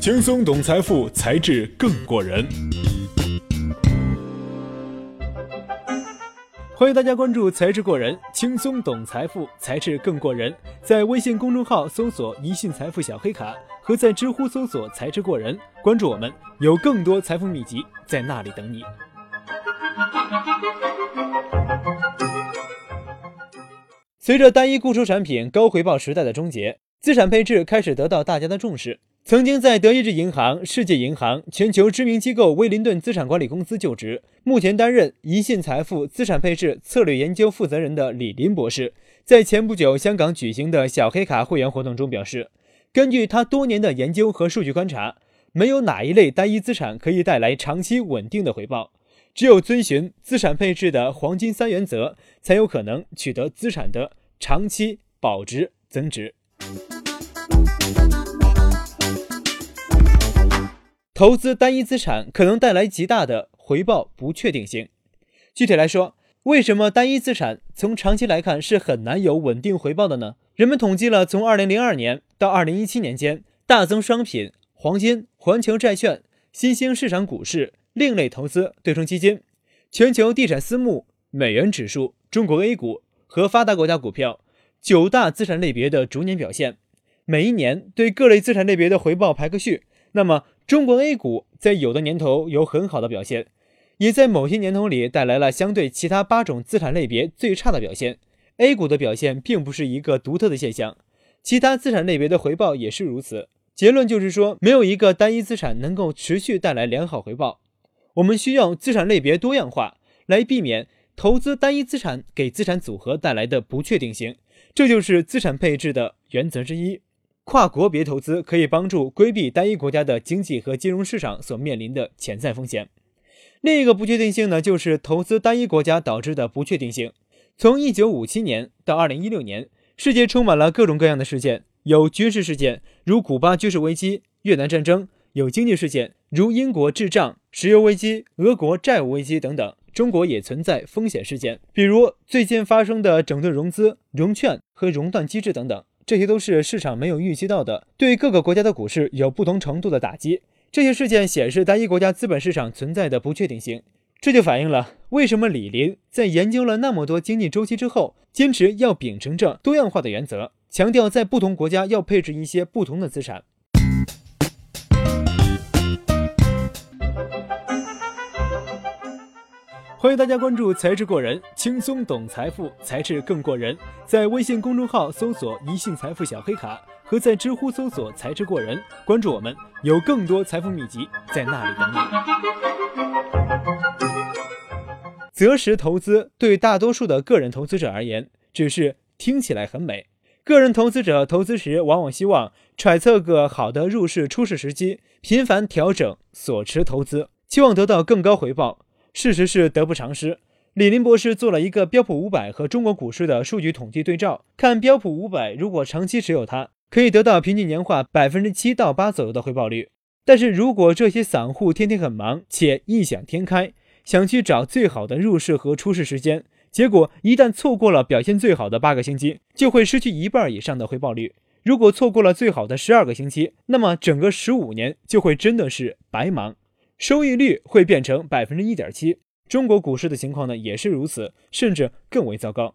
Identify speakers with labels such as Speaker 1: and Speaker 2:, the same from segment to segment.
Speaker 1: 轻松懂财富，才智更过人。欢迎大家关注“才智过人”，轻松懂财富，才智更过人。在微信公众号搜索“一信财富小黑卡”，和在知乎搜索“才智过人”，关注我们，有更多财富秘籍在那里等你。随着单一固收产品高回报时代的终结，资产配置开始得到大家的重视。曾经在德意志银行、世界银行、全球知名机构威灵顿资产管理公司就职，目前担任宜信财富资产配置策略研究负责人的李林博士，在前不久香港举行的小黑卡会员活动中表示，根据他多年的研究和数据观察，没有哪一类单一资产可以带来长期稳定的回报。只有遵循资产配置的黄金三原则，才有可能取得资产的长期保值增值。投资单一资产可能带来极大的回报不确定性。具体来说，为什么单一资产从长期来看是很难有稳定回报的呢？人们统计了从2002年到2017年间，大宗商品、黄金、环球债券、新兴市场股市。另类投资、对冲基金、全球地产私募、美元指数、中国 A 股和发达国家股票九大资产类别的逐年表现，每一年对各类资产类别的回报排个序。那么，中国 A 股在有的年头有很好的表现，也在某些年头里带来了相对其他八种资产类别最差的表现。A 股的表现并不是一个独特的现象，其他资产类别的回报也是如此。结论就是说，没有一个单一资产能够持续带来良好回报。我们需要资产类别多样化，来避免投资单一资产给资产组合带来的不确定性。这就是资产配置的原则之一。跨国别投资可以帮助规避单一国家的经济和金融市场所面临的潜在风险。另一个不确定性呢，就是投资单一国家导致的不确定性。从1957年到2016年，世界充满了各种各样的事件，有军事事件，如古巴军事危机、越南战争。有经济事件，如英国滞胀、石油危机、俄国债务危机等等。中国也存在风险事件，比如最近发生的整顿融资、融券和熔断机制等等，这些都是市场没有预期到的，对各个国家的股市有不同程度的打击。这些事件显示单一国家资本市场存在的不确定性，这就反映了为什么李林在研究了那么多经济周期之后，坚持要秉承着多样化的原则，强调在不同国家要配置一些不同的资产。欢迎大家关注“才智过人”，轻松懂财富，才智更过人。在微信公众号搜索“一信财富小黑卡”，和在知乎搜索“才智过人”，关注我们，有更多财富秘籍在那里等你。择时投资对大多数的个人投资者而言，只是听起来很美。个人投资者投资时，往往希望揣测个好的入市、出市时机，频繁调整所持投资，期望得到更高回报。事实是得不偿失。李林博士做了一个标普五百和中国股市的数据统计对照，看标普五百如果长期持有它，可以得到平均年化百分之七到八左右的回报率。但是如果这些散户天天很忙且异想天开，想去找最好的入市和出市时间，结果一旦错过了表现最好的八个星期，就会失去一半以上的回报率。如果错过了最好的十二个星期，那么整个十五年就会真的是白忙。收益率会变成百分之一点七，中国股市的情况呢也是如此，甚至更为糟糕。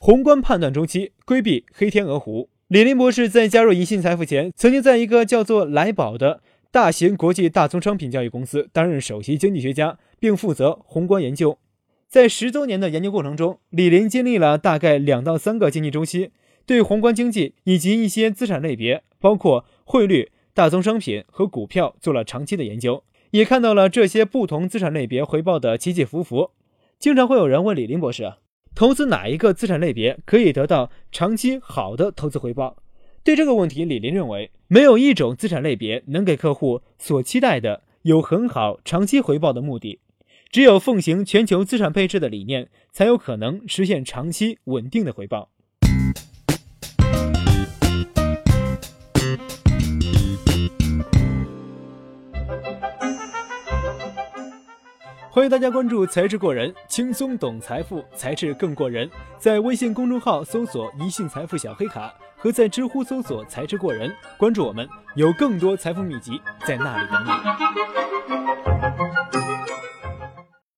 Speaker 1: 宏观判断周期，规避黑天鹅湖。李林博士在加入宜信财富前，曾经在一个叫做来宝的大型国际大宗商品交易公司担任首席经济学家，并负责宏观研究。在十多年的研究过程中，李林经历了大概两到三个经济周期。对宏观经济以及一些资产类别，包括汇率、大宗商品和股票，做了长期的研究，也看到了这些不同资产类别回报的起起伏伏。经常会有人问李林博士：投资哪一个资产类别可以得到长期好的投资回报？对这个问题，李林认为，没有一种资产类别能给客户所期待的有很好长期回报的目的。只有奉行全球资产配置的理念，才有可能实现长期稳定的回报。欢迎大家关注“才智过人”，轻松懂财富，才智更过人。在微信公众号搜索“一信财富小黑卡”，和在知乎搜索“才智过人”，关注我们，有更多财富秘籍在那里等你。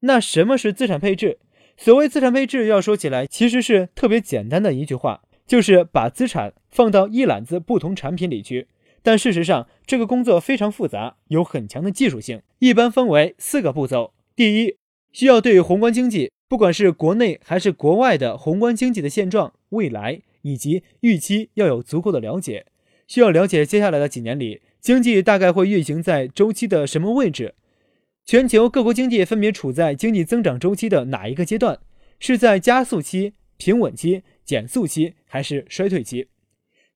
Speaker 1: 那什么是资产配置？所谓资产配置，要说起来其实是特别简单的一句话，就是把资产放到一揽子不同产品里去。但事实上，这个工作非常复杂，有很强的技术性，一般分为四个步骤。第一，需要对宏观经济，不管是国内还是国外的宏观经济的现状、未来以及预期要有足够的了解。需要了解接下来的几年里，经济大概会运行在周期的什么位置？全球各国经济分别处在经济增长周期的哪一个阶段？是在加速期、平稳期、减速期还是衰退期？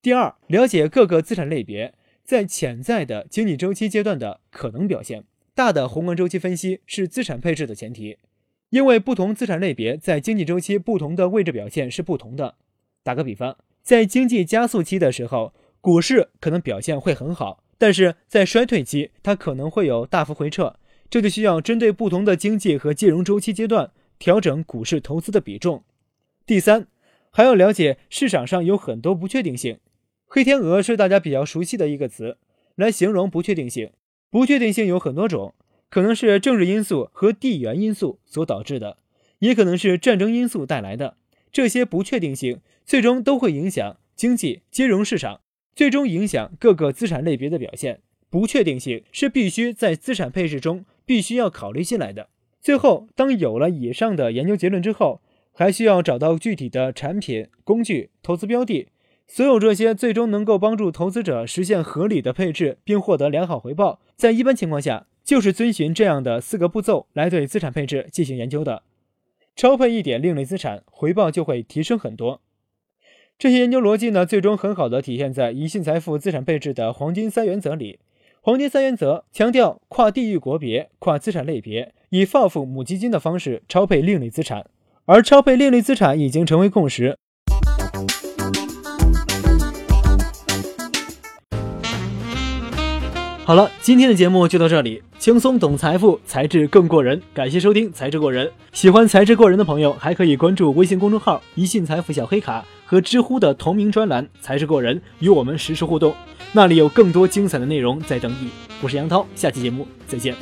Speaker 1: 第二，了解各个资产类别在潜在的经济周期阶段的可能表现。大的宏观周期分析是资产配置的前提，因为不同资产类别在经济周期不同的位置表现是不同的。打个比方，在经济加速期的时候，股市可能表现会很好，但是在衰退期，它可能会有大幅回撤。这就需要针对不同的经济和金融周期阶段调整股市投资的比重。第三，还要了解市场上有很多不确定性，黑天鹅是大家比较熟悉的一个词，来形容不确定性。不确定性有很多种，可能是政治因素和地缘因素所导致的，也可能是战争因素带来的。这些不确定性最终都会影响经济、金融市场，最终影响各个资产类别的表现。不确定性是必须在资产配置中必须要考虑进来的。最后，当有了以上的研究结论之后，还需要找到具体的产品、工具、投资标的。所有这些最终能够帮助投资者实现合理的配置，并获得良好回报。在一般情况下，就是遵循这样的四个步骤来对资产配置进行研究的。超配一点另类资产，回报就会提升很多。这些研究逻辑呢，最终很好的体现在宜信财富资产配置的黄金三原则里。黄金三原则强调跨地域、国别、跨资产类别，以 FOF 母基金的方式超配另类资产，而超配另类资产已经成为共识。好了，今天的节目就到这里。轻松懂财富，才智更过人。感谢收听《才智过人》。喜欢才智过人的朋友，还可以关注微信公众号“一信财富小黑卡”和知乎的同名专栏“才智过人”，与我们实时互动。那里有更多精彩的内容在等你。我是杨涛，下期节目再见。